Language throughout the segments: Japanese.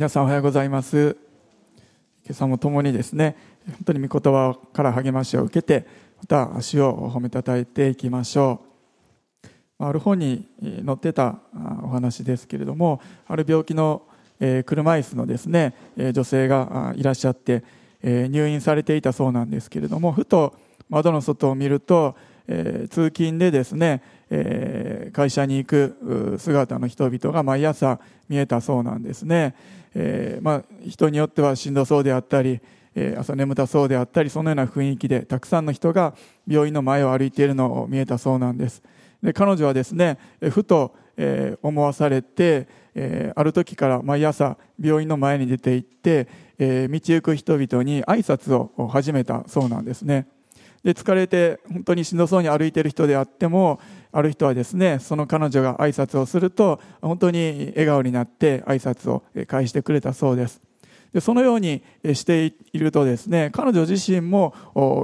皆さんおはようございます今朝も共にですね本当に御言葉から励ましを受けてまた足を褒めたたえていきましょうある本に載ってたお話ですけれどもある病気の車椅子のですね女性がいらっしゃって入院されていたそうなんですけれどもふと窓の外を見ると通勤でですね会社に行く姿の人々が毎朝見えたそうなんですね。えー、まあ、人によってはしんどそうであったり、えー、朝眠たそうであったりそのような雰囲気でたくさんの人が病院の前を歩いているのを見えたそうなんです。で彼女はですねふと、えー、思わされて、えある時から毎朝病院の前に出て行って、え道行く人々に挨拶を始めたそうなんですね。で疲れて本当にしんどそうに歩いている人であってもある人はですねその彼女が挨拶をすると本当に笑顔になって挨拶を返してくれたそうです。でそのようにしているとですね彼女自身も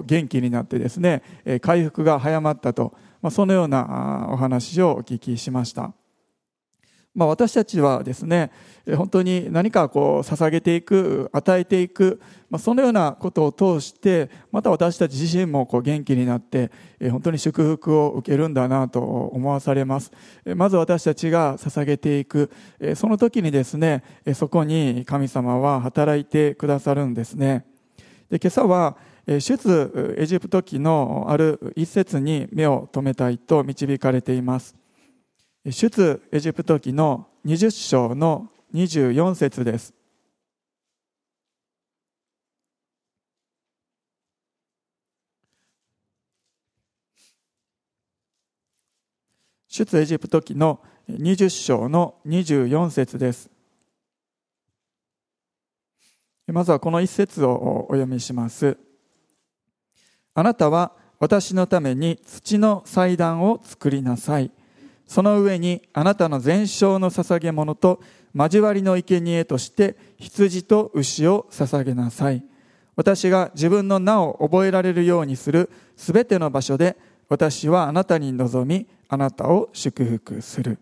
元気になってですね回復が早まったと、まあ、そのようなお話をお聞きしました。まあ、私たちはですね本当に何かこう捧げていく与えていく、まあ、そのようなことを通してまた私たち自身もこう元気になって本当に祝福を受けるんだなと思わされます。まず私たちが捧げていくその時にですねそこに神様は働いてくださるんですね。で今朝は出エジプト記のある一節に目を留めたいと導かれています。出エジプト記の20章の24節です。出エジプト記の20章の24節です。まずはこの一節をお読みします。あなたは私のために土の祭壇を作りなさい。その上にあなたの全焼の捧げ物と交わりの生贄として羊と牛を捧げなさい。私が自分の名を覚えられるようにするすべての場所で私はあなたに望みあなたを祝福する。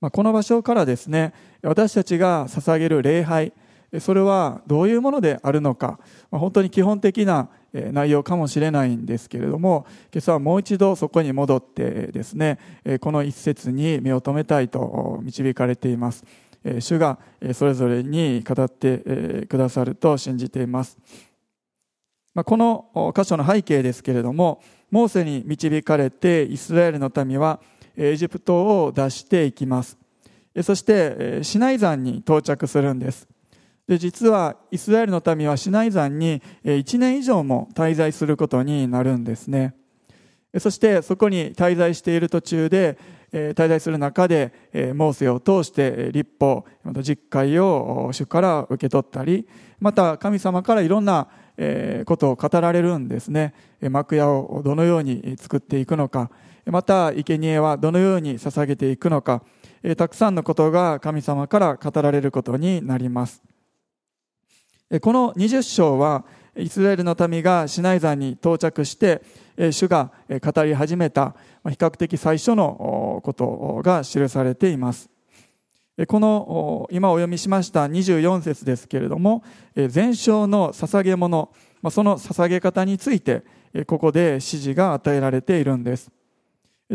まあ、この場所からですね、私たちが捧げる礼拝、それはどういうものであるのか、まあ、本当に基本的な内容かもしれないんですけれども今朝はもう一度そこに戻ってですねこの一節に目を留めたいと導かれています。主がそれぞれに語ってくださると信じています。この箇所の背景ですけれどもモーセに導かれてイスラエルの民はエジプトを脱していきます。そしてシナイ山に到着するんです。で実はイスラエルの民はシナイ山に1年以上も滞在することになるんですね。そしてそこに滞在している途中で滞在する中でモーセを通して立法また実会を主から受け取ったりまた神様からいろんなことを語られるんですね。幕屋をどのように作っていくのか。また生贄はどのように捧げていくのか。たくさんのことが神様から語られることになります。この20章はイスラエルの民がシナイ山に到着して主が語り始めた比較的最初のことが記されています。この今お読みしました24節ですけれども全焼の捧げ物その捧げ方についてここで指示が与えられているんです。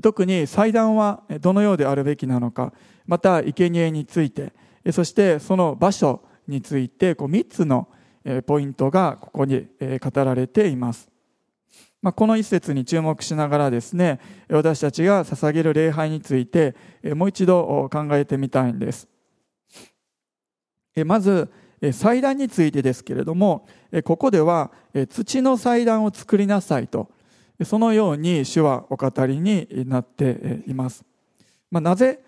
特に祭壇はどのようであるべきなのかまた生贄についてそしてその場所についてこう3つのポイントがここに語られています。まあ、この一節に注目しながらですね私たちが捧げる礼拝についてもう一度考えてみたいんです。まず祭壇についてですけれどもここでは土の祭壇を作りなさいとそのように主はお語りになっています。まあ、なぜ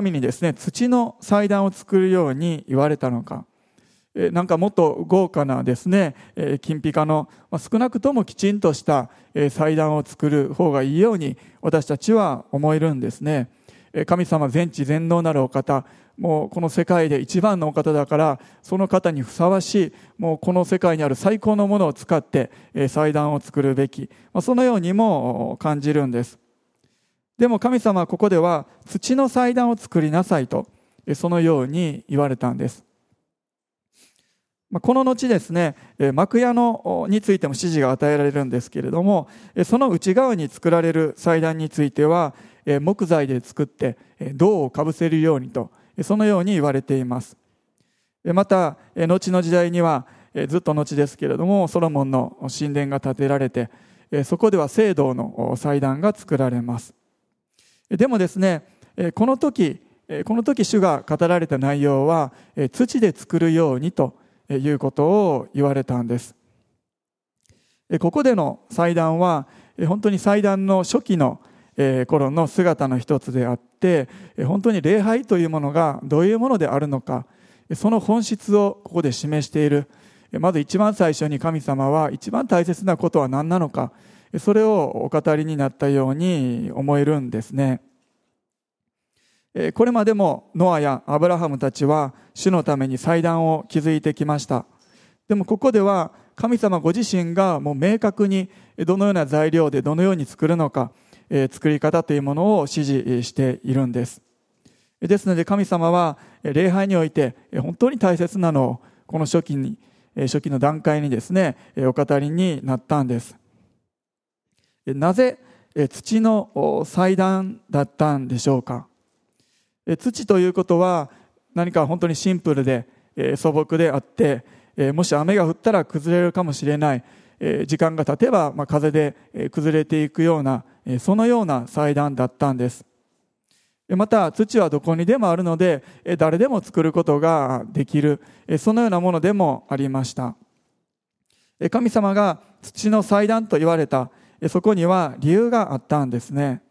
民にですね土の祭壇を作るように言われたのか。なんかもっと豪華なですね金ピカの少なくともきちんとした祭壇を作る方がいいように私たちは思えるんですね。神様全知全能なるお方もうこの世界で一番のお方だからその方にふさわしいもうこの世界にある最高のものを使って祭壇を作るべきそのようにも感じるんです。でも神様はここでは土の祭壇を作りなさいとそのように言われたんです。この後ですね幕屋のについても指示が与えられるんですけれどもその内側に作られる祭壇については木材で作って銅をかぶせるようにとそのように言われています。また後の時代にはずっと後ですけれどもソロモンの神殿が建てられてそこでは聖堂の祭壇が作られます。でもですねこの時この時主が語られた内容は土で作るようにということを言われたんです。ここでの祭壇は本当に祭壇の初期の頃の姿の一つであって本当に礼拝というものがどういうものであるのかその本質をここで示している。まず一番最初に神様は一番大切なことは何なのかそれをお語りになったように思えるんですね。これまでもノアやアブラハムたちは主のために祭壇を築いてきました。でもここでは神様ご自身がもう明確にどのような材料でどのように作るのか作り方というものを指示しているんです。ですので神様は礼拝において本当に大切なのをこの初期に初期の段階にですねお語りになったんです。なぜ土の祭壇だったんでしょうか？土ということは何か本当にシンプルで素朴であってもし雨が降ったら崩れるかもしれない時間が経てば風で崩れていくようなそのような祭壇だったんです。また土はどこにでもあるので誰でも作ることができるそのようなものでもありました。神様が土の祭壇と言われたそこには理由があったんですね。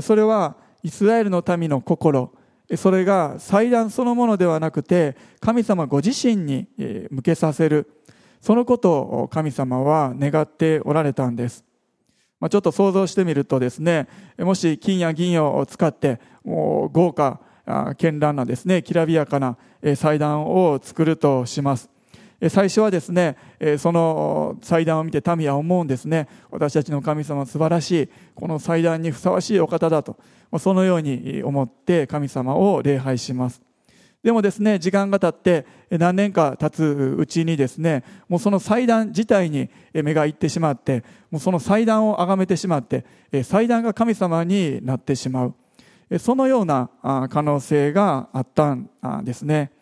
それはイスラエルの民の心。それが祭壇そのものではなくて神様ご自身に向けさせる。そのことを神様は願っておられたんです。まあ、ちょっと想像してみるとですねもし金や銀を使ってもう豪華絢爛なですねきらびやかな祭壇を作るとします。最初はですねその祭壇を見て民は思うんですね。私たちの神様は素晴らしいこの祭壇にふさわしいお方だと。そのように思って神様を礼拝します。でもですね時間が経って何年か経つうちにですねもうその祭壇自体に目がいってしまってもうその祭壇を崇めてしまって祭壇が神様になってしまう。そのような可能性があったんですね。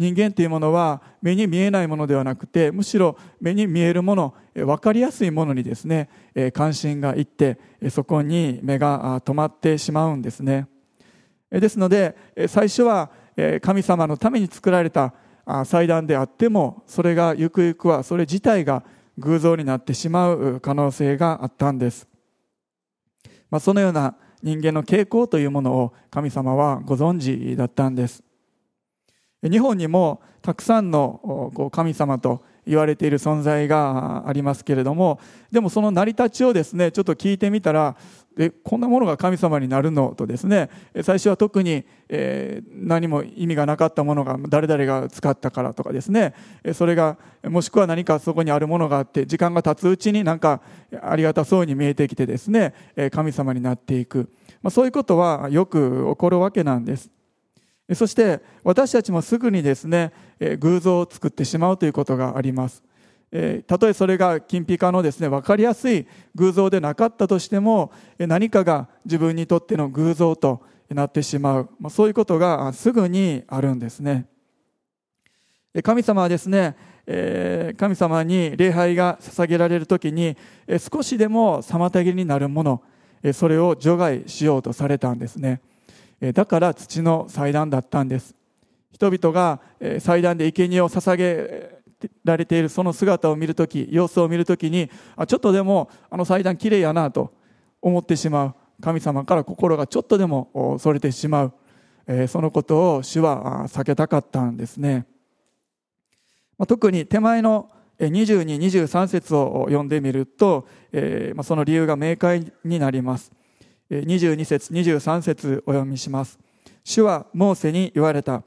人間というものは目に見えないものではなくてむしろ目に見えるもの分かりやすいものにですね関心がいってそこに目が止まってしまうんですね。ですので最初は神様のために作られた祭壇であってもそれがゆくゆくはそれ自体が偶像になってしまう可能性があったんです、まあ、そのような人間の傾向というものを神様はご存知だったんです。日本にもたくさんの神様と言われている存在がありますけれどもでもその成り立ちをですねちょっと聞いてみたらでこんなものが神様になるのとですね最初は特に、え、何も意味がなかったものが誰々が使ったからとかですねそれがもしくは何かそこにあるものがあって時間が経つうちになんかありがたそうに見えてきてですね神様になっていく、まあ、そういうことはよく起こるわけなんです。そして私たちもすぐにですね偶像を作ってしまうということがあります。たとえそれが金ピカのですね分かりやすい偶像でなかったとしても何かが自分にとっての偶像となってしまう、そういうことがすぐにあるんですね。神様はですね神様に礼拝が捧げられる時に少しでも妨げになるものそれを除外しようとされたんですね。だから土の祭壇だったんです人々が祭壇で生贄を捧げられているその姿を見るとき、様子を見るときに、あちょっとでもあの祭壇きれいやなと思ってしまう。神様から心がちょっとでもそれてしまう。そのことを主は避けたかったんですね。特に手前の22、23節を読んでみると、その理由が明快になります。22節、23節お読みします。主はモーセに言われた。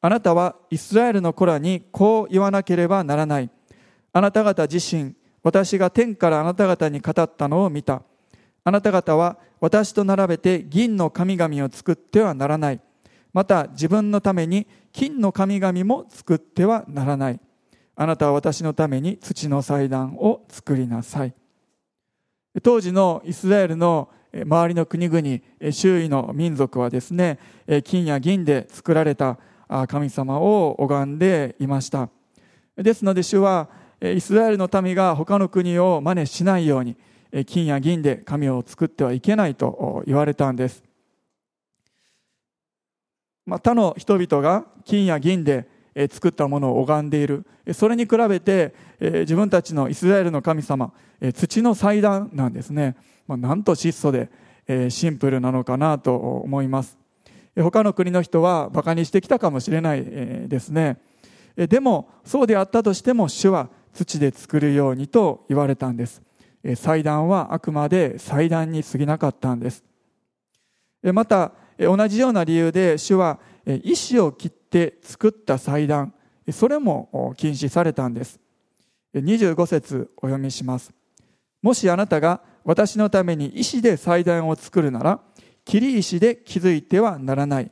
あなたはイスラエルの子らにこう言わなければならない。あなた方自身、私が天からあなた方に語ったのを見た。あなた方は私と並べて銀の神々を作ってはならない。また自分のために金の神々も作ってはならないあなたは私のために土の祭壇を作りなさい当時のイスラエルの周りの国々周囲の民族はですね金や銀で作られた神様を拝んでいました。ですので主はイスラエルの民が他の国を真似しないように金や銀で神を作ってはいけないと言われたんです。まあ、他の人々が金や銀で作ったものを拝んでいる。それに比べて自分たちのイスラエルの神様土の祭壇なんですね、まあ、なんと質素でえシンプルなのかなと思います。他の国の人はバカにしてきたかもしれないえですね。でもそうであったとしても主は土で作るようにと言われたんです。祭壇はあくまで祭壇に過ぎなかったんです。また同じような理由で主は石を切って作った祭壇それも禁止されたんです。25節お読みします。もしあなたが私のために石で祭壇を作るなら切り石で築いてはならない。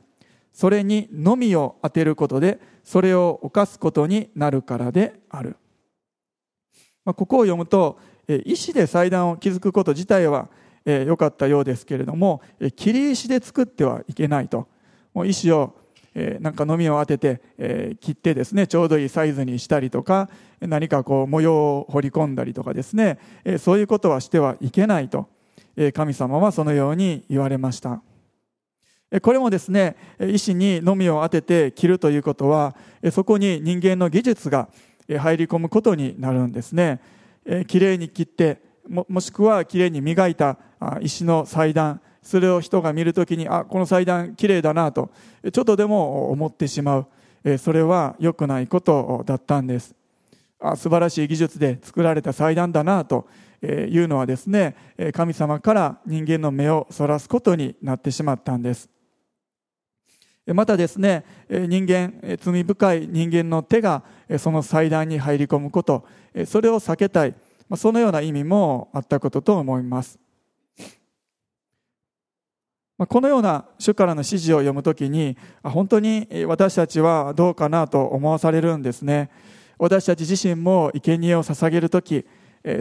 それにのみを当てることでそれを犯すことになるからである。まあここを読むと石で祭壇を築くこと自体はえー、かったようですけれども、切り石で作ってはいけないと。もう石を、えー、なんかのみを当てて、えー、切ってですねちょうどいいサイズにしたりとか何かこう模様を彫り込んだりとかですね、えそういうことはしてはいけないと、え神様はそのように言われました。これもですね石にのみを当てて切るということはそこに人間の技術が入り込むことになるんですね。きれいに切ってももしくはきれいに磨いた石の祭壇それを人が見るときにあこの祭壇きれいだなとちょっとでも思ってしまう。それは良くないことだったんです。あ素晴らしい技術で作られた祭壇だなというのはですね神様から人間の目をそらすことになってしまったんです。またですね人間罪深い人間の手がその祭壇に入り込むことそれを避けたい。そのような意味もあったことと思います。このような主からの指示を読むときに本当に私たちはどうかなと思わされるんですね。私たち自身も生贄を捧げるとき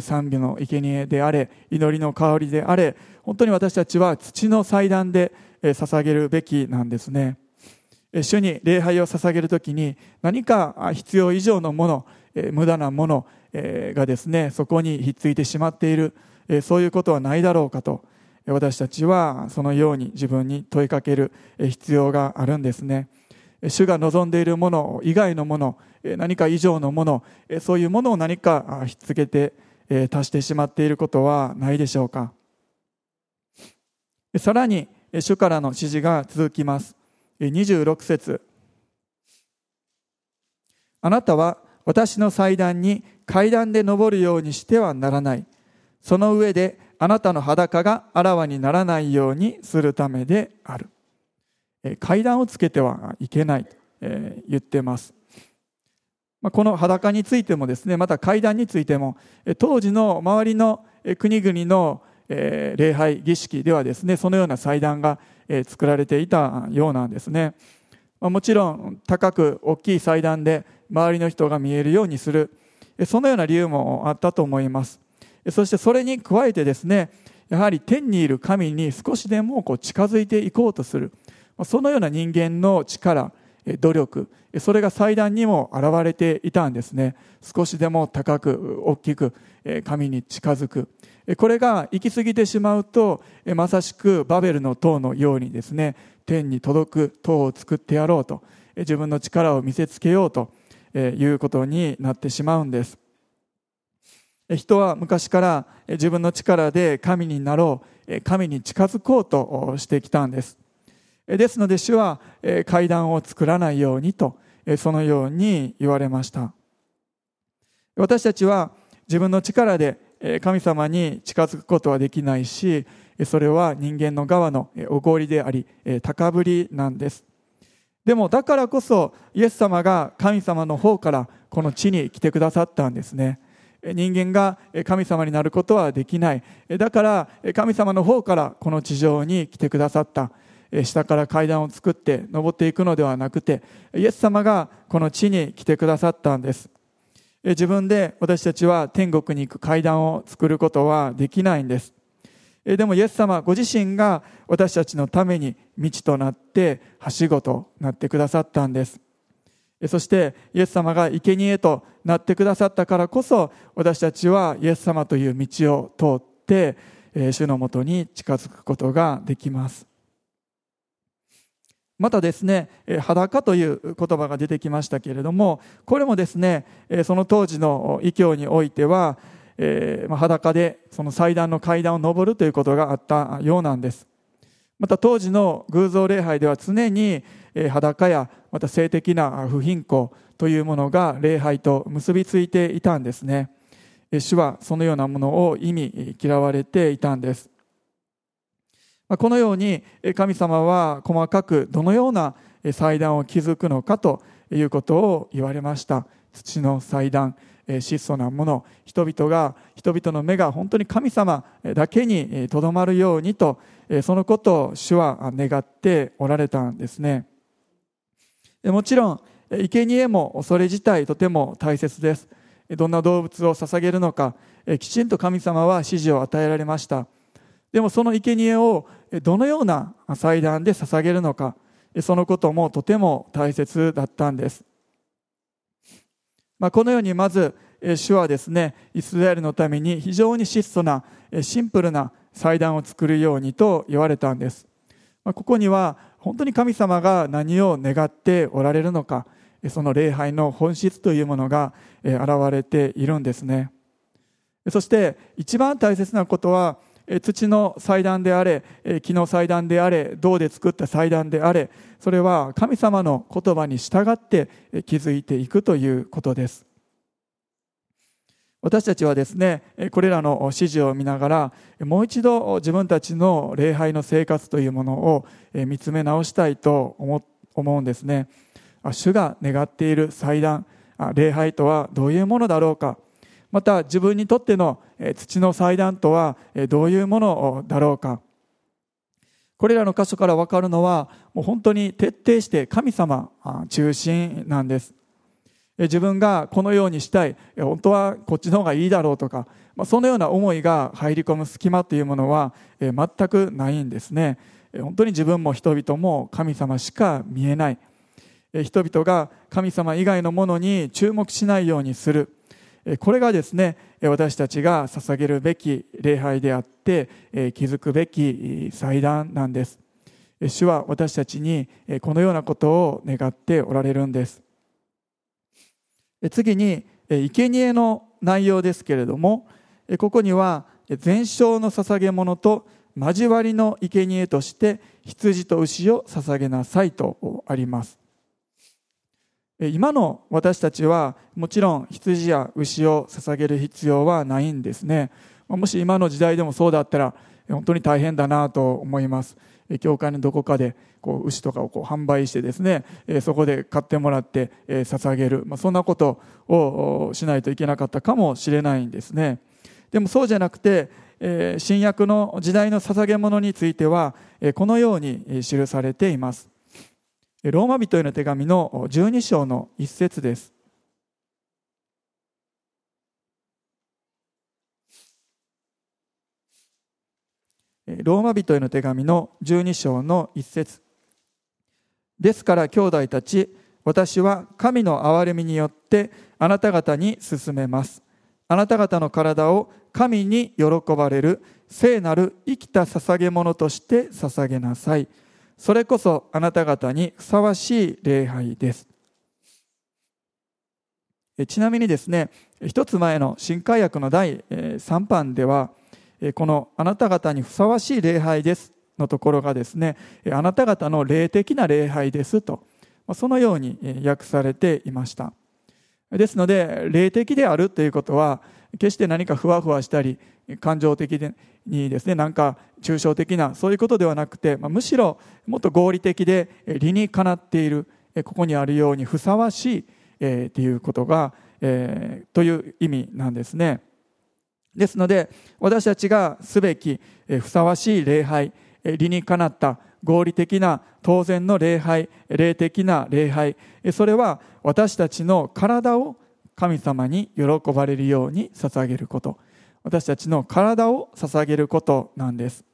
賛美の生贄であれ祈りの香りであれ本当に私たちは土の祭壇で捧げるべきなんですね。主に礼拝を捧げるときに何か必要以上のもの無駄なものがですねそこにひっついてしまっているそういうことはないだろうかと。私たちはそのように自分に問いかける必要があるんですね。主が望んでいるもの以外のもの何か以上のものそういうものを何かひっつけて足してしまっていることはないでしょうか。さらに主からの指示が続きます。26節。あなたは私の祭壇に階段で登るようにしてはならない。その上であなたの裸があらわにならないようにするためである。え階段をつけてはいけないと、え言ってます。まこの裸についてもですね、また階段についても、当時の周りの国々の礼拝儀式ではですね、そのような祭壇が作られていたようなんですね。もちろん高く大きい祭壇で周りの人が見えるようにするそのような理由もあったと思いますそしてそれに加えてですねやはり天にいる神に少しでもこう近づいていこうとする。そのような人間の力努力それが祭壇にも現れていたんですね。少しでも高く大きく神に近づく。これが行き過ぎてしまうとまさしくバベルの塔のようにですね天に届く塔を作ってやろうと。自分の力を見せつけようということになってしまうんです。人は昔から自分の力で神になろう神に近づこうとしてきたんです。ですので主は階段を作らないようにとそのように言われました。私たちは自分の力で神様に近づくことはできないしそれは人間の側のおごりであり高ぶりなんです。でもだからこそイエス様が神様の方からこの地に来てくださったんですね。人間が神様になることはできない。だから神様の方からこの地上に来てくださった。下から階段を作って登っていくのではなくてイエス様がこの地に来てくださったんです。自分で私たちは天国に行く階段を作ることはできないんです。でもイエス様ご自身が私たちのために道となってはしごとなってくださったんです。そしてイエス様が生贄となってくださったからこそ私たちはイエス様という道を通って主のもとに近づくことができます。またですね裸という言葉が出てきましたけれどもこれもですねその当時の異教においては裸でその祭壇の階段を上るということがあったようなんです。また当時の偶像礼拝では常に裸やまた性的な不貧困というものが礼拝と結びついていたんですね。主はそのようなものを意味嫌われていたんです。このように神様は細かくどのような祭壇を築くのかということを言われました。土の祭壇質素なもの人々が人々の目が本当に神様だけにとどまるようにとそのことを主は願っておられたんですね。もちろん生贄もそれ自体とても大切です。どんな動物を捧げるのかきちんと神様は指示を与えられました。でもその生贄をどのような祭壇で捧げるのかそのこともとても大切だったんです、まあ、このようにまず主はですねイスラエルのために非常に質素なシンプルな祭壇を作るようにと言われたんです、ここには本当に神様が何を願っておられるのかその礼拝の本質というものが現れているんですね。そして一番大切なことは土の祭壇であれ木の祭壇であれ銅で作った祭壇であれそれは神様の言葉に従って築いていくということです。私たちはですねこれらの指示を見ながらもう一度自分たちの礼拝の生活というものを見つめ直したいと思うんですね。主が願っている祭壇礼拝とはどういうものだろうか。また自分にとっての土の祭壇とはどういうものだろうか。これらの箇所から分かるのはもう本当に徹底して神様中心なんです。自分がこのようにしたい。本当はこっちの方がいいだろうとか。そのような思いが入り込む隙間というものは全くないんですね。本当に自分も人々も神様しか見えない。人々が神様以外のものに注目しないようにする。これがですね私たちが捧げるべき礼拝であって築くべき祭壇なんです。主は私たちにこのようなことを願っておられるんです。次に生贄の内容ですけれどもここには全焼の捧げ物と交わりの生贄として羊と牛を捧げなさいとあります。今の私たちはもちろん羊や牛を捧げる必要はないんですね。もし今の時代でもそうだったら本当に大変だなと思います。教会のどこかでこう牛とかをこう販売してですねそこで買ってもらって捧げる、まあ、そんなことをしないといけなかったかもしれないんですね。でもそうじゃなくて新約の時代の捧げ物についてはこのように記されています。ローマ人への手紙の12章の一節です。ローマ人への手紙の12章の一節。ですから兄弟たち私は神の憐れみによってあなた方に進めます。あなた方の体を神に喜ばれる聖なる生きた捧げ物として捧げなさい。それこそあなた方にふさわしい礼拝です。ちなみにですね一つ前の新海訳の第3版ではこのあなた方にふさわしい礼拝です。のところがですねあなた方の霊的な礼拝ですとそのように訳されていました。ですので霊的であるということは決して何かふわふわしたり感情的にですねなんか抽象的なそういうことではなくて、むしろもっと合理的で理にかなっているここにあるようにふさわしい、えー、っていうことが、えー、という意味なんですね。ですので私たちがすべきえふさわしい礼拝理にかなった合理的な当然の礼拝霊的な礼拝。それは私たちの体を神様に喜ばれるように捧げること。私たちの体を捧げることなんです。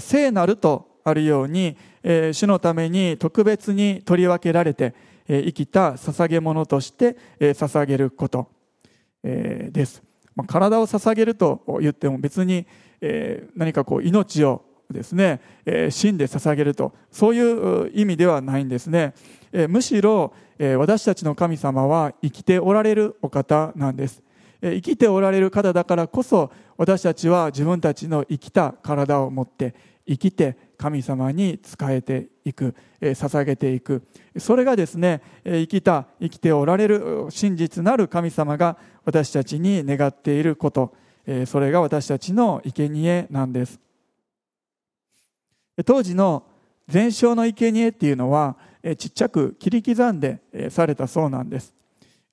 聖なるとあるように主のために特別に取り分けられて生きた捧げ物として捧げること。です。体を捧げると言っても別に何かこう命をですね死んで捧げると。そういう意味ではないんですね。むしろ私たちの神様は生きておられるお方なんです。生きておられる方だからこそ私たちは自分たちの生きた体を持って生きて神様に仕えていく捧げていく。それがですね生きた生きておられる真実なる神様が私たちに願っていること。それが私たちの生贄なんです。当時の全焼の生贄っていうのはちっちゃく切り刻んでされたそうなんです。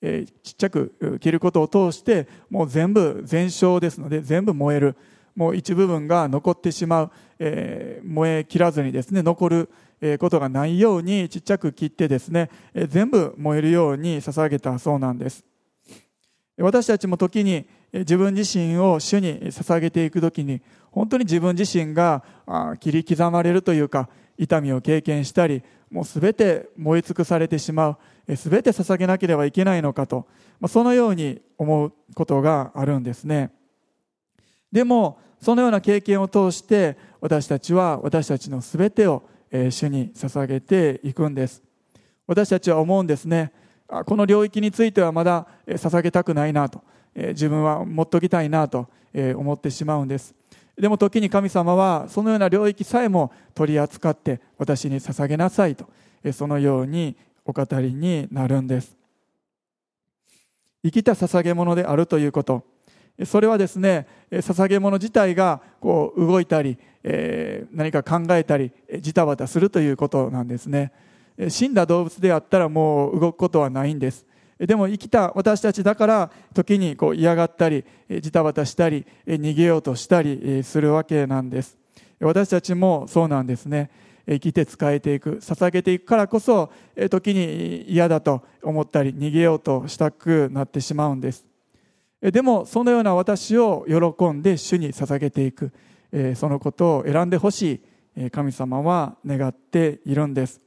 ちっちゃく切ることを通してもう全部全焼ですので全部燃える。もう一部分が残ってしまう、え、燃え切らずにですね残ることがないようにちっちゃく切ってですね全部燃えるように捧げたそうなんです。私たちも時に自分自身を主に捧げていく時に本当に自分自身が切り刻まれるというか痛みを経験したりもう全て燃え尽くされてしまう全て捧げなければいけないのかとそのように思うことがあるんですね。でもそのような経験を通して私たちは私たちの全てを主に捧げていくんです。私たちは思うんですね。この領域についてはまだ捧げたくないなと。自分は持っときたいなと思ってしまうんです。でも時に神様はそのような領域さえも取り扱って私に捧げなさいとそのようにお語りになるんです。生きた捧げ物であるということ。それはですね捧げ物自体がこう動いたり、え、何か考えたりジタバタするということなんですね。死んだ動物であったらもう動くことはないんです。でも生きた私たちだから時にこう嫌がったりジタバタしたり逃げようとしたりするわけなんです。私たちもそうなんですね。生きて仕えていく捧げていくからこそ時に嫌だと思ったり逃げようとしたくなってしまうんです。でもそのような私を喜んで主に捧げていくそのことを選んでほしい神様は願っているんです。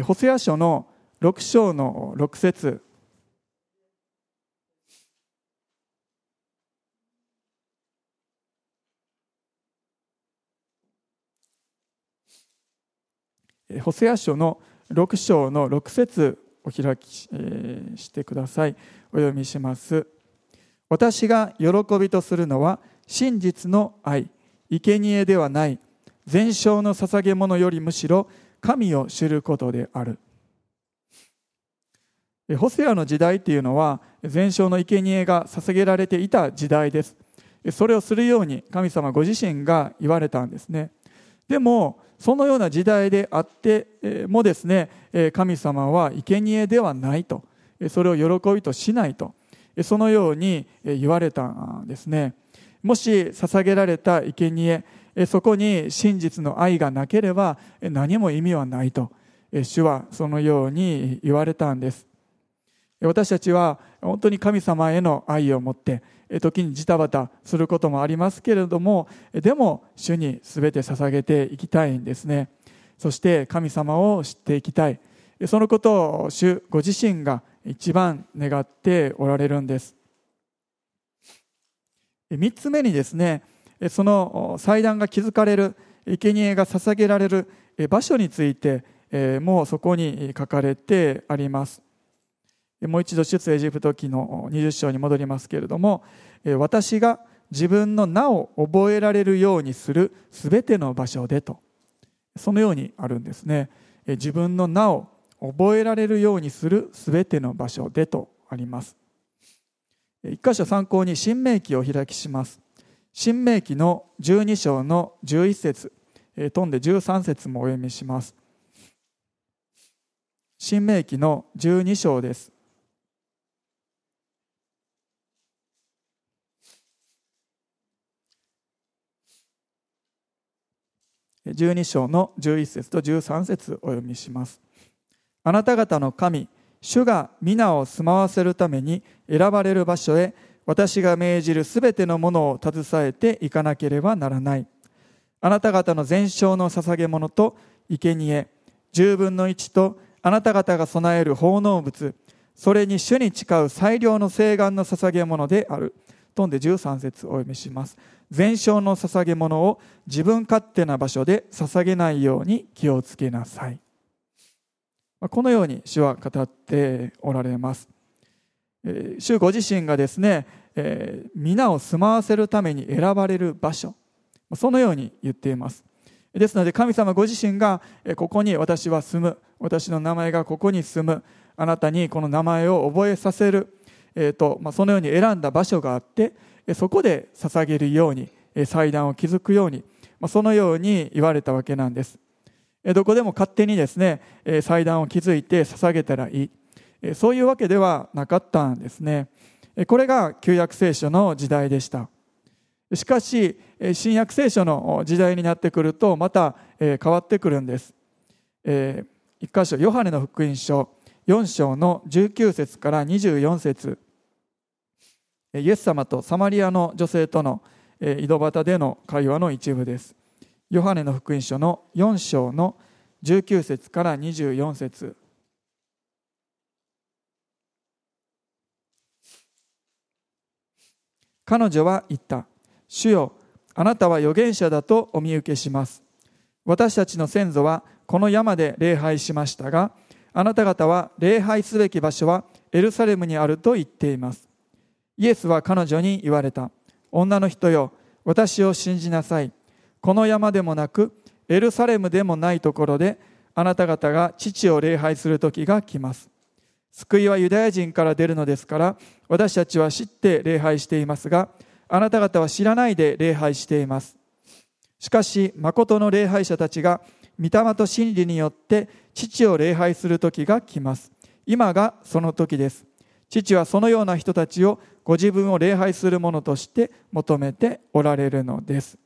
ホセア書の6章の6節。ホセア書の6章の6節お開き、えー、してください。お読みします。私が喜びとするのは真実の愛。生贄ではない。全焼の捧げ物よりむしろ神を知ることである。ホセアの時代っていうのは全焼の生贄が捧げられていた時代です。それをするように神様ご自身が言われたんですね。でもそのような時代であってもですね神様は生贄ではないと。それを喜びとしないと。そのように言われたんですね。もし捧げられた生贄そこに真実の愛がなければ何も意味はないと。主はそのように言われたんです。私たちは本当に神様への愛を持って時にジタバタすることもありますけれどもでも主に全て捧げていきたいんですね。そして神様を知っていきたい。そのことを主ご自身が一番願っておられるんです。3つ目にですねその祭壇が築かれる生贄が捧げられる場所についてもうそこに書かれてあります。もう一度出エジプト記の20章に戻りますけれども私が自分の名を覚えられるようにするすべての場所でと。そのようにあるんですね。自分の名を覚えられるようにするすべての場所でとあります。一箇所参考に新明記を開きします。新明記の12章の11節飛んで13節もお読みします。新明記の12章です。12章の11節と13節お読みします。あなた方の神主が皆を住まわせるために選ばれる場所へ私が命じるすべてのものを携えていかなければならない。あなた方の全焼の捧げ物と生贄十分の一とあなた方が備える奉納物それに主に誓う最良の誓願の捧げ物である。飛んで13節お読みします。全焼の捧げ物を自分勝手な場所で捧げないように気をつけなさい。このように主は語っておられます。主ご自身がですね皆を住まわせるために選ばれる場所。そのように言っています。ですので神様ご自身がここに私は住む。私の名前がここに住む。あなたにこの名前を覚えさせる、えーとまあ、そのように選んだ場所があってそこで捧げるように祭壇を築くように、まあ、そのように言われたわけなんです。どこでも勝手にですね祭壇を築いて捧げたらいい。そういうわけではなかったんですね。これが旧約聖書の時代でした。しかし新約聖書の時代になってくるとまた変わってくるんです。一箇所ヨハネの福音書4章の19節から24節。イエス様とサマリアの女性との井戸端での会話の一部です。ヨハネの福音書の4章の19節から24節。彼女は言った。主よあなたは預言者だとお見受けします。私たちの先祖はこの山で礼拝しましたがあなた方は礼拝すべき場所はエルサレムにあると言っています。イエスは彼女に言われた。女の人よ私を信じなさい。この山でもなくエルサレムでもないところであなた方が父を礼拝する時が来ます。救いはユダヤ人から出るのですから私たちは知って礼拝していますがあなた方は知らないで礼拝しています。しかし誠の礼拝者たちが御霊と真理によって父を礼拝する時が来ます。今がその時です。父はそのような人たちをご自分を礼拝するものとして求めておられるのです。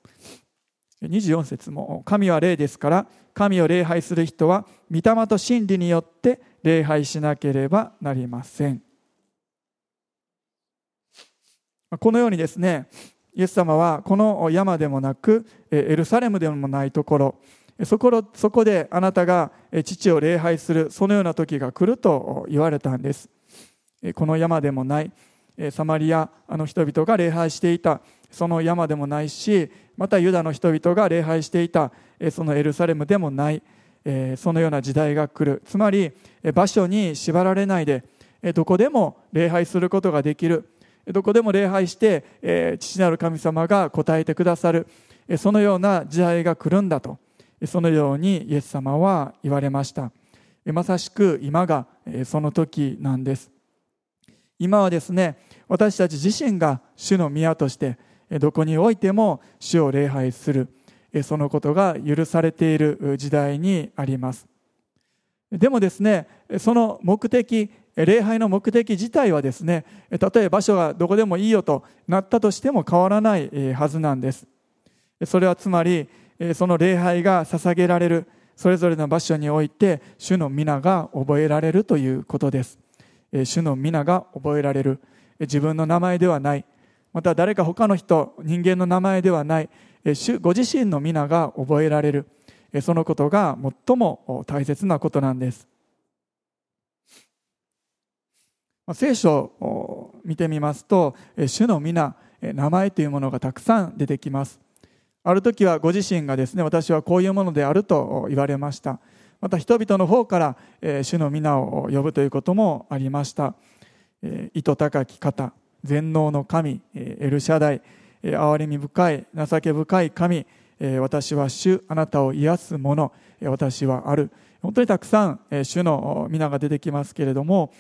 24節も神は霊ですから神を礼拝する人は御霊と真理によって礼拝しなければなりません。このようにですねイエス様はこの山でもなくエルサレムでもないところそこそこであなたが父を礼拝するそのような時が来ると言われたんです。この山でもないサマリアの人々が礼拝していたその山でもないしまたユダの人々が礼拝していたそのエルサレムでもない。そのような時代が来る。つまり場所に縛られないでどこでも礼拝することができる。どこでも礼拝して、え、父なる神様が答えてくださる、そのような時代が来るんだと。そのようにイエス様は言われました。まさしく今がその時なんです。今はですね私たち自身が主の宮としてどこにおいても主を礼拝する。そのことが許されている時代にあります。でもですねその目的礼拝の目的自体はですねたとえ場所がどこでもいいよとなったとしても変わらないはずなんです。それはつまりその礼拝が捧げられるそれぞれの場所において主の皆が覚えられるということです。主の皆が覚えられる。自分の名前ではない。また誰か他の人人間の名前ではない。ご自身の皆が覚えられるそのことが最も大切なことなんです。聖書を見てみますと主の皆名前というものがたくさん出てきます。ある時はご自身がですね私はこういうものであると言われました。また人々の方から主の皆を呼ぶということもありました。糸高き方全能の神エルシャダイ憐れみ深い情け深い神私は主あなたを癒す者私はある。本当にたくさん主の皆が出てきますけれども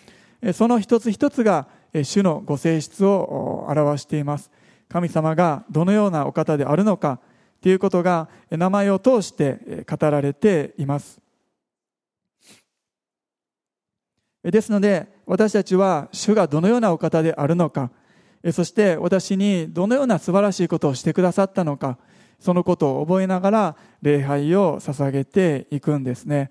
その一つ一つが主のご性質を表しています。神様がどのようなお方であるのかということが名前を通して語られています。ですので私たちは主がどのようなお方であるのかそして私にどのような素晴らしいことをしてくださったのかそのことを覚えながら礼拝を捧げていくんですね。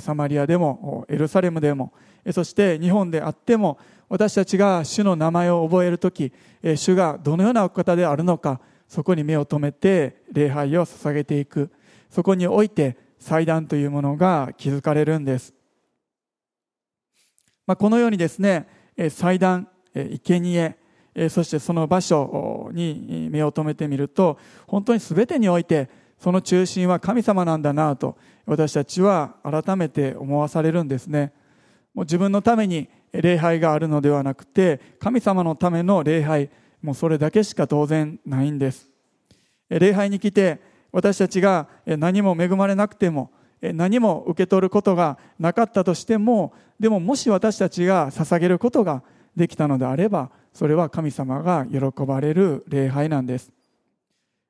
サマリアでもエルサレムでもそして日本であっても私たちが主の名前を覚える時主がどのようなお方であるのかそこに目を留めて礼拝を捧げていく。そこにおいて祭壇というものが築かれるんです、まあ、このようにですね祭壇生贄そしてその場所に目を留めてみると本当に全てにおいてその中心は神様なんだなと私たちは改めて思わされるんですね。もう自分のために礼拝があるのではなくて神様のための礼拝もうそれだけしか当然ないんです。礼拝に来て私たちが何も恵まれなくても何も受け取ることがなかったとしてもでももし私たちが捧げることができたのであればそれは神様が喜ばれる礼拝なんです。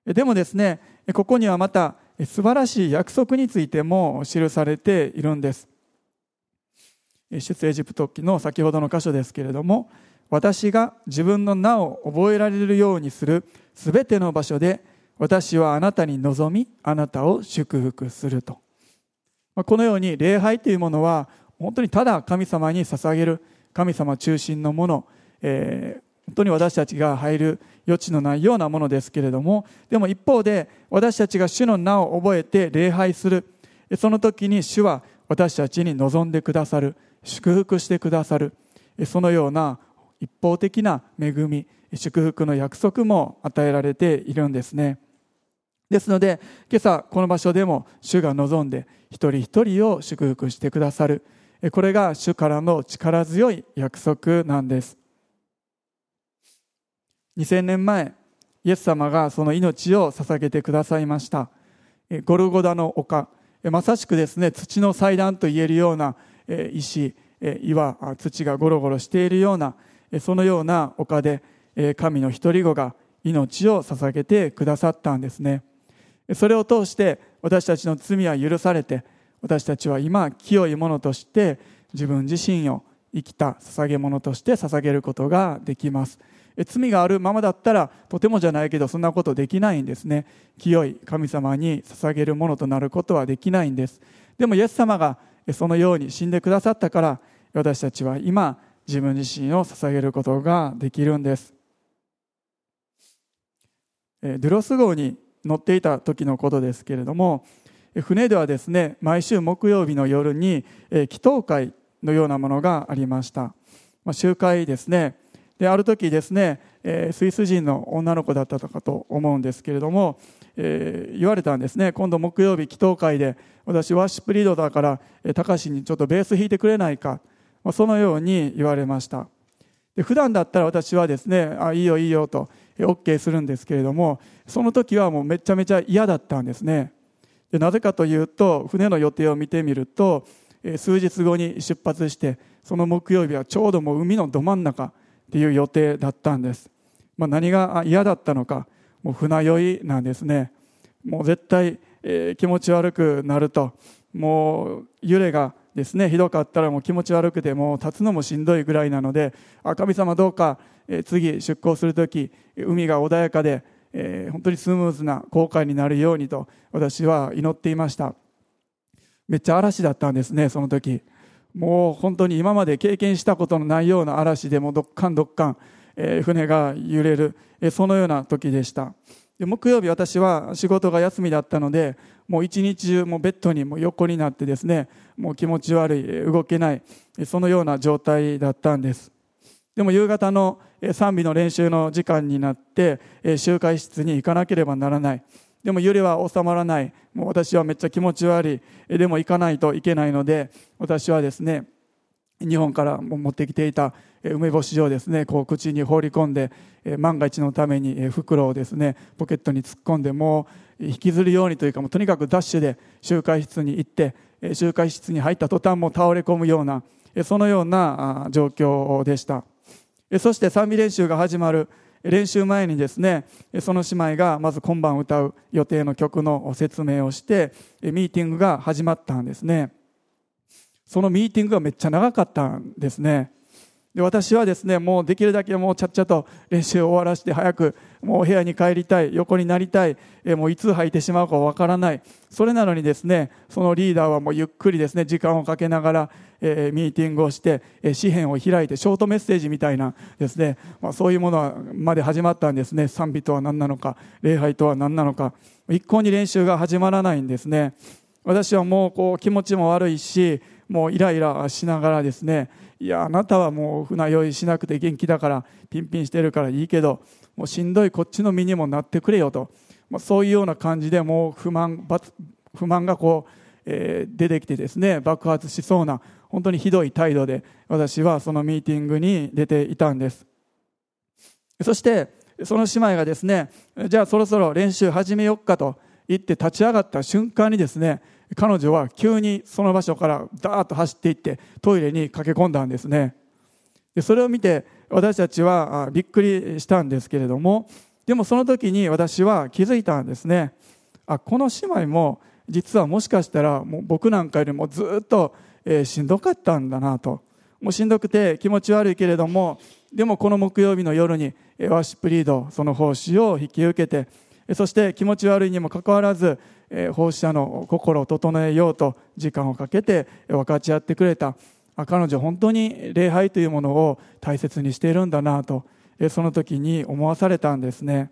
でもですねここにはまた素晴らしい約束についても記されているんです。出エジプト記の先ほどの箇所ですけれども私が自分の名を覚えられるようにするすべての場所で私はあなたに望みあなたを祝福すると。このように礼拝というものは本当にただ神様に捧げる神様中心のもの、えー、本当に私たちが入る余地のないようなものですけれどもでも一方で私たちが主の名を覚えて礼拝する。その時に主は私たちに望んでくださる。祝福してくださる。そのような一方的な恵み祝福の約束も与えられているんですね。ですので今朝この場所でも主が望んで一人一人を祝福してくださる。これが主からの力強い約束なんです。2000年前イエス様がその命を捧げてくださいました。ゴルゴダの丘。まさしくですね土の祭壇と言えるような石。岩土がゴロゴロしているようなそのような丘で神の一人子が命を捧げてくださったんですね。それを通して私たちの罪は許されて私たちは今清いものとして自分自身を生きた捧げ物として捧げることができます。罪があるままだったらとてもじゃないけどそんなことできないんですね。清い神様に捧げるものとなることはできないんです。でもイエス様がそのように死んでくださったから私たちは今自分自身を捧げることができるんです。ドゥロス号に乗っていた時のことですけれども船ではですね毎週木曜日の夜に祈祷会のようなものがありました。まあ集会ですね。である時ですねスイス人の女の子だったとかと思うんですけれども、えー、言われたんですね。今度木曜日祈祷会で私ワーシップリードだから高志にちょっとベース弾いてくれないかまあそのように言われました。で普段だったら私はですねあいいよいいよと OK するんですけれどもその時はもうめちゃめちゃ嫌だったんですね。でなぜかというと船の予定を見てみると数日後に出発してその木曜日はちょうどもう海のど真ん中っていう予定だったんです、まあ、何が嫌だったのかもう船酔いなんですね。もう絶対、えー、気持ち悪くなると。もう揺れがですねひどかったらもう気持ち悪くてもう立つのもしんどいぐらいなのであ神様どうか、えー、次出港する時海が穏やかで、えー、本当にスムーズな航海になるようにと私は祈っていました。めっちゃ嵐だったんですねその時。もう本当に今まで経験したことのないような嵐でもどっかんどっかん、えー、船が揺れる、えー、そのような時でした。で木曜日私は仕事が休みだったのでもう一日中もうベッドにも横になってですねもう気持ち悪い動けないそのような状態だったんです。でも夕方の賛美の練習の時間になって集会室に行かなければならない。でも揺れは収まらない。もう私はめっちゃ気持ち悪い。でも行かないといけないので私はですね日本から持ってきていた梅干しをですねこう口に放り込んで万が一のために袋をですねポケットに突っ込んでもう引きずるようにというかもうとにかくダッシュで集会室に行って集会室に入った途端も倒れ込むようなそのような状況でした。そして賛美練習が始まる。練習前にですねその姉妹がまず今晩歌う予定の曲の説明をしてミーティングが始まったんですね。そのミーティングがめっちゃ長かったんですね。で私はですねもうできるだけもうちゃっちゃと練習を終わらせて早くもう部屋に帰りたい横になりたいえもういつ履いてしまうかわからない。それなのにですねそのリーダーはもうゆっくりですね時間をかけながらえミーティングをして、え紙幣を開いてショートメッセージみたいなですね、まあ、そういうものまで始まったんですね。賛美とは何なのか礼拝とは何なのか。一向に練習が始まらないんですね。私はもうこう気持ちも悪いしもうイライラしながらですねいやあなたはもう船酔いしなくて元気だからピンピンしてるからいいけどもうしんどいこっちの身にもなってくれよと、まあ、そういうような感じでもう不満不満がこう、えー、出てきてですね爆発しそうな本当にひどい態度で私はそのミーティングに出ていたんです。そしてその姉妹がですねじゃあそろそろ練習始めよっかと言って立ち上がった瞬間にですね彼女は急にその場所からダーッと走っていってトイレに駆け込んだんですね。でそれを見て私たちはびっくりしたんですけれどもでもその時に私は気づいたんですね。あこの姉妹も実はもしかしたらもう僕なんかよりもずっと、しんどかったんだなと。もうしんどくて気持ち悪いけれどもでもこの木曜日の夜にワーシップリードその奉仕を引き受けてそして気持ち悪いにもかかわらず奉仕者の心を整えようと時間をかけて分かち合ってくれた。彼女本当に礼拝というものを大切にしているんだなとその時に思わされたんですね。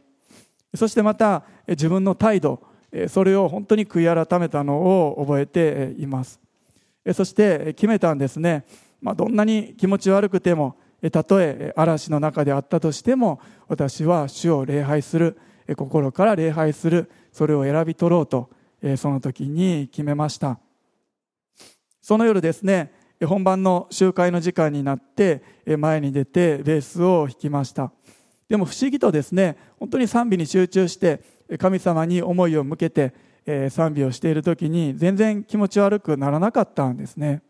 そしてまた自分の態度それを本当に悔い改めたのを覚えています。そして決めたんですね、まあ、どんなに気持ち悪くてもたとえ嵐の中であったとしても私は主を礼拝する心から礼拝するそれを選び取ろうとその時に決めました。その夜ですね本番の集会の時間になって前に出てベースを弾きました。でも不思議とですね本当に賛美に集中して神様に思いを向けて賛美をしている時に全然気持ち悪くならなかったんですね。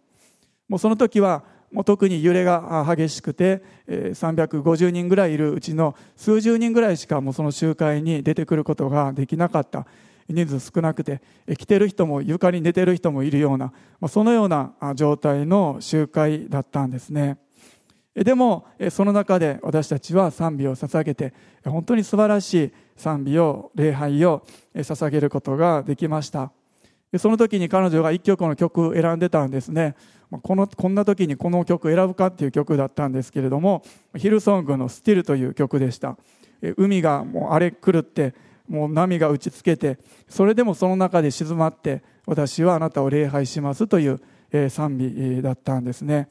もうその時はもう特に揺れが激しくて350人ぐらいいるうちの数十人ぐらいしかもうその集会に出てくることができなかった。人数少なくて来てる人も床に寝てる人もいるようなそのような状態の集会だったんですね。でもその中で私たちは賛美を捧げて本当に素晴らしい賛美を礼拝を捧げることができました。その時に彼女が一曲の曲を選んでたんですね。このこんな時にこの曲を選ぶかっていう曲だったんですけれどもヒルソングの「スティル」という曲でした。海がもう荒れ狂ってもう波が打ちつけてそれでもその中で静まって私はあなたを礼拝しますという賛美だったんですね。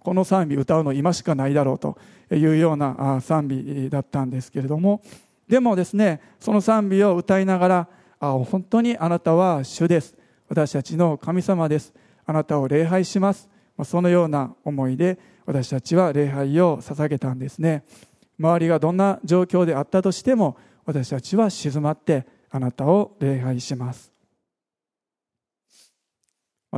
この賛美歌うの今しかないだろうというような賛美だったんですけれどもでもですねその賛美を歌いながら本当にあなたは主です。私たちの神様です。あなたを礼拝します。そのような思いで私たちは礼拝を捧げたんですね。周りがどんな状況であったとしても私たちは静まってあなたを礼拝します。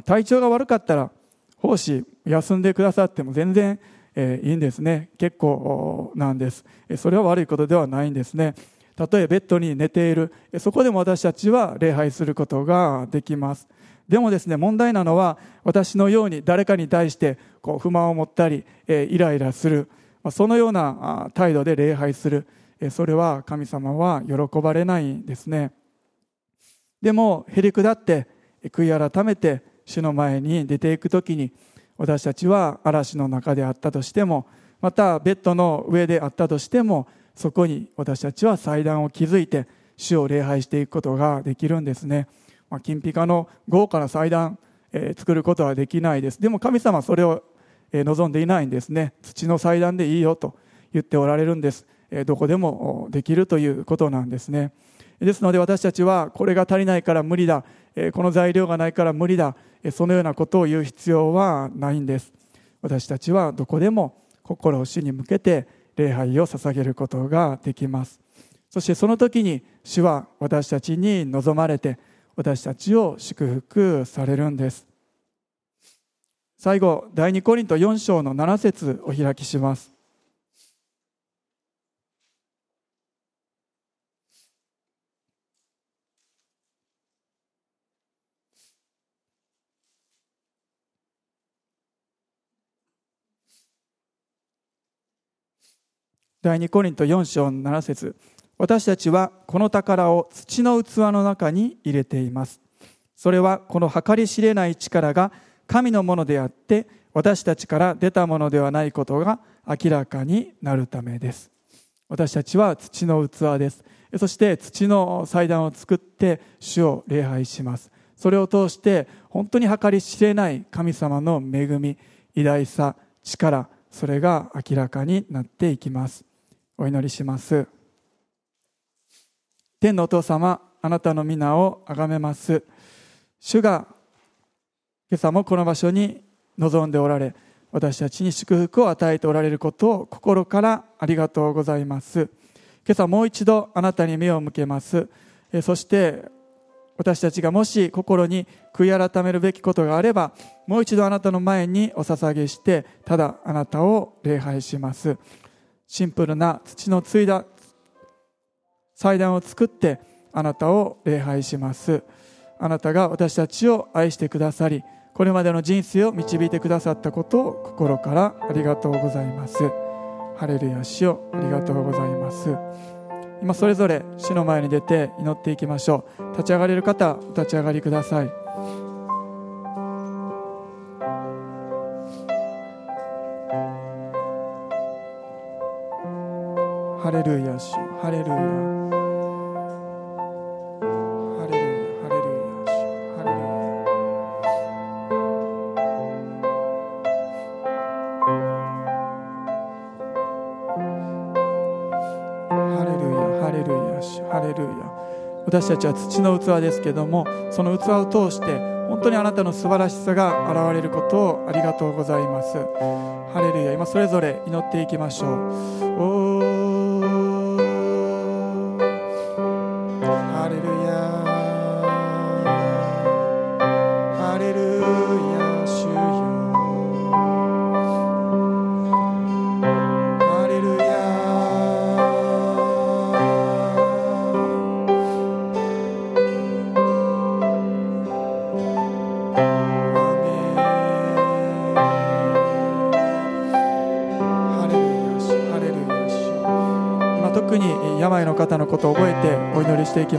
体調が悪かったら奉仕休んでくださっても全然えいいんですね。結構なんです。それは悪いことではないんですね。たとえベッドに寝ている。そこでも私たちは礼拝することができます。でもですね問題なのは私のように誰かに対してこう不満を持ったりえイライラするそのような態度で礼拝するえそれは神様は喜ばれないんですね。でもへりくだって悔い改めて主の前に出ていく時に私たちは嵐の中であったとしてもまたベッドの上であったとしてもそこに私たちは祭壇を築いて主を礼拝していくことができるんですね、まあ、金ピカの豪華な祭壇、えー、作ることはできないです。でも神様はそれをえ望んでいないんですね。土の祭壇でいいよと言っておられるんです。えどこでもできるということなんですね。ですので私たちはこれが足りないから無理だ。えこの材料がないから無理だ。えそのようなことを言う必要はないんです。私たちはどこでも心を主に向けて礼拝を捧げることができます。そしてその時に主は私たちに望まれて私たちを祝福されるんです。最後第2コリント4章の7節お開きします。第2コリント4章7節。私たちはこの宝を土の器の中に入れています。それはこの計り知れない力が神のものであって私たちから出たものではないことが明らかになるためです。私たちは土の器です。そして土の祭壇を作って主を礼拝します。それを通して本当に計り知れない神様の恵み偉大さ力それが明らかになっていきます。お祈りします。天のお父様あなたの皆を崇めます。主が今朝もこの場所に臨んでおられ私たちに祝福を与えておられることを心からありがとうございます。今朝もう一度あなたに目を向けます。そして私たちがもし心に悔い改めるべきことがあればもう一度あなたの前にお捧げしてただあなたを礼拝します。シンプルな土のついだ祭壇を作ってあなたを礼拝します。あなたが私たちを愛してくださりこれまでの人生を導いてくださったことを心からありがとうございます。ハレルヤ主よありがとうございます。今それぞれ主の前に出て祈っていきましょう。立ち上がれる方お立ち上がりください。ハレルヤ主ハレルヤ私たちは土の器ですけどもその器を通して本当にあなたの素晴らしさが現れることをありがとうございます。ハレルヤ。今それぞれ祈っていきましょう。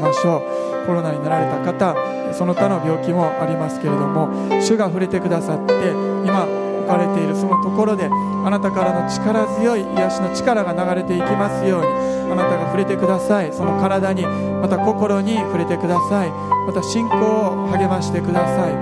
ましょうコロナになられた方その他の病気もありますけれども主が触れてくださって今置かれているそのところであなたからの力強い癒しの力が流れていきますようにあなたが触れてください。その体にまた心に触れてください。また信仰を励ましてください。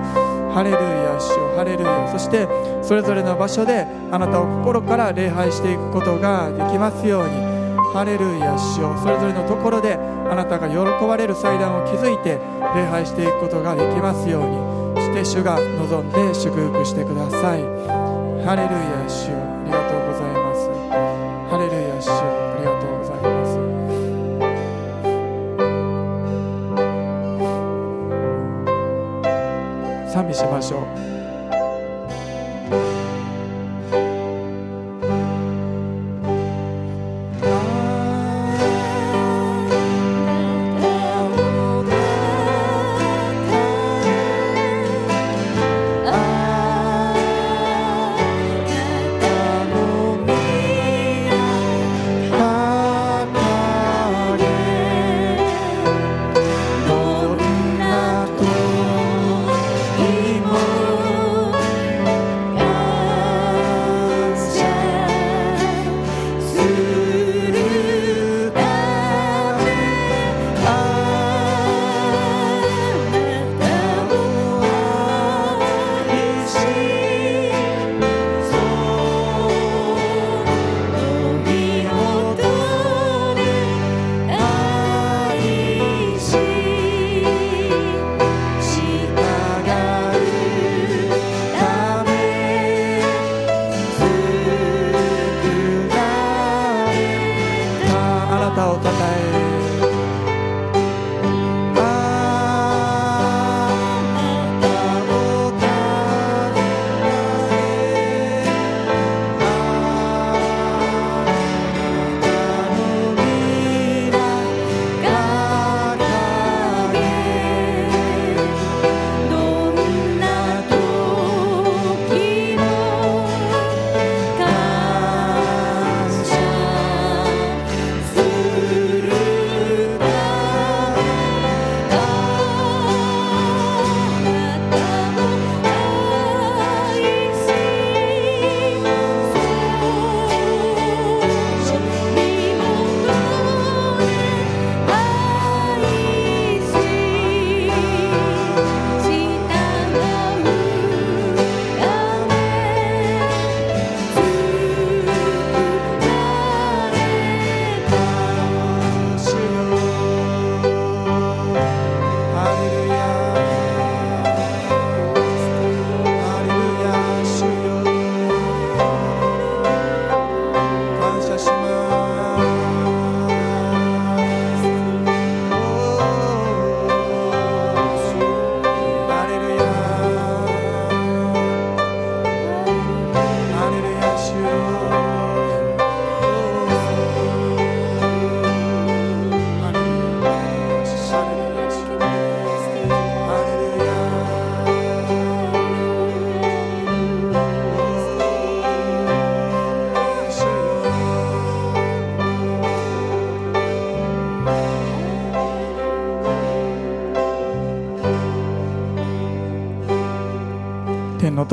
ハレルヤ主よ。ハレルヤそしてそれぞれの場所であなたを心から礼拝していくことができますように。ハレルヤ主よ。それぞれのところであなたが喜ばれる祭壇を築いて礼拝していくことができますように。して主が望んで祝福してください。ハレルヤ。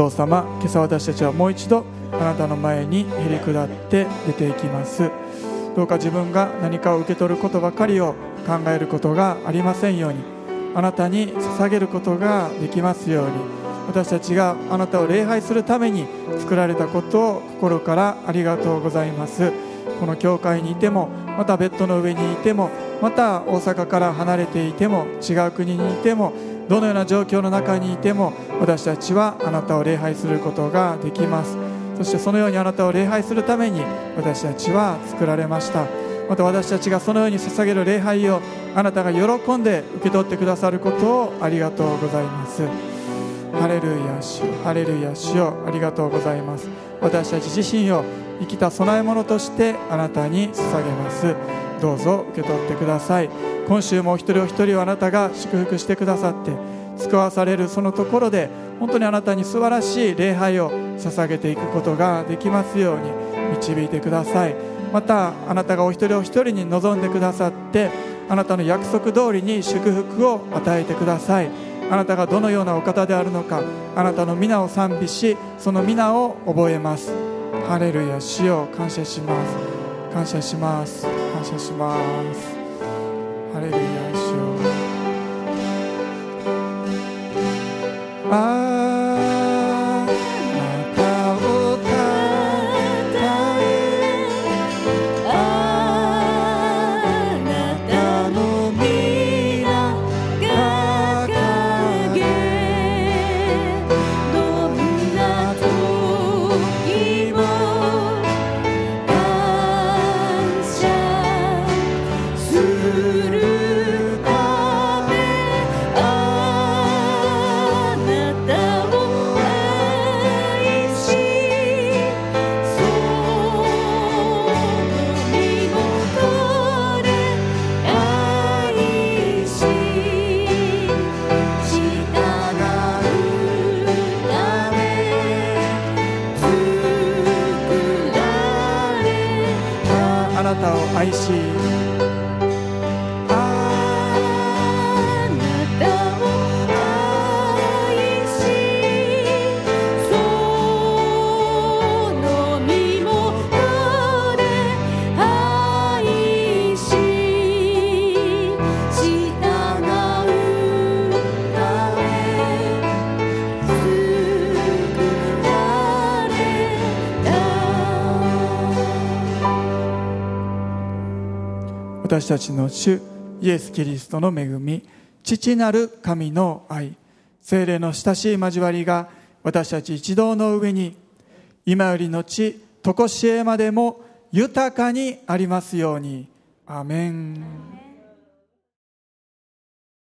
父様今朝私たちはもう一度あなたの前にへり下って出ていきます。どうか自分が何かを受け取ることばかりを考えることがありませんように。あなたに捧げることができますように。私たちがあなたを礼拝するために作られたことを心からありがとうございます。この教会にいてもまたベッドの上にいてもまた大阪から離れていても違う国にいてもどのような状況の中にいても私たちはあなたを礼拝することができます。そしてそのようにあなたを礼拝するために私たちは作られました。また私たちがそのように捧げる礼拝をあなたが喜んで受け取ってくださることをありがとうございます。ハレルヤ主ハレルヤ主よ。ありがとうございます。私たち自身を生きた供え物としてあなたに捧げます。どうぞ受け取ってください。今週もお一人お一人をあなたが祝福してくださって使わされるそのところで本当にあなたに素晴らしい礼拝を捧げていくことができますように導いてください。またあなたがお一人お一人に望んでくださってあなたの約束通りに祝福を与えてください。あなたがどのようなお方であるのかあなたの皆を賛美しその皆を覚えます。ハレルヤ主よ感謝します。感謝します。感謝します。ハレルヤ主よ。たちの主イエス・キリストの恵み父なる神の愛精霊の親しい交わりが私たち一同の上に今よりのちとこしえまでも豊かにありますように。アメン。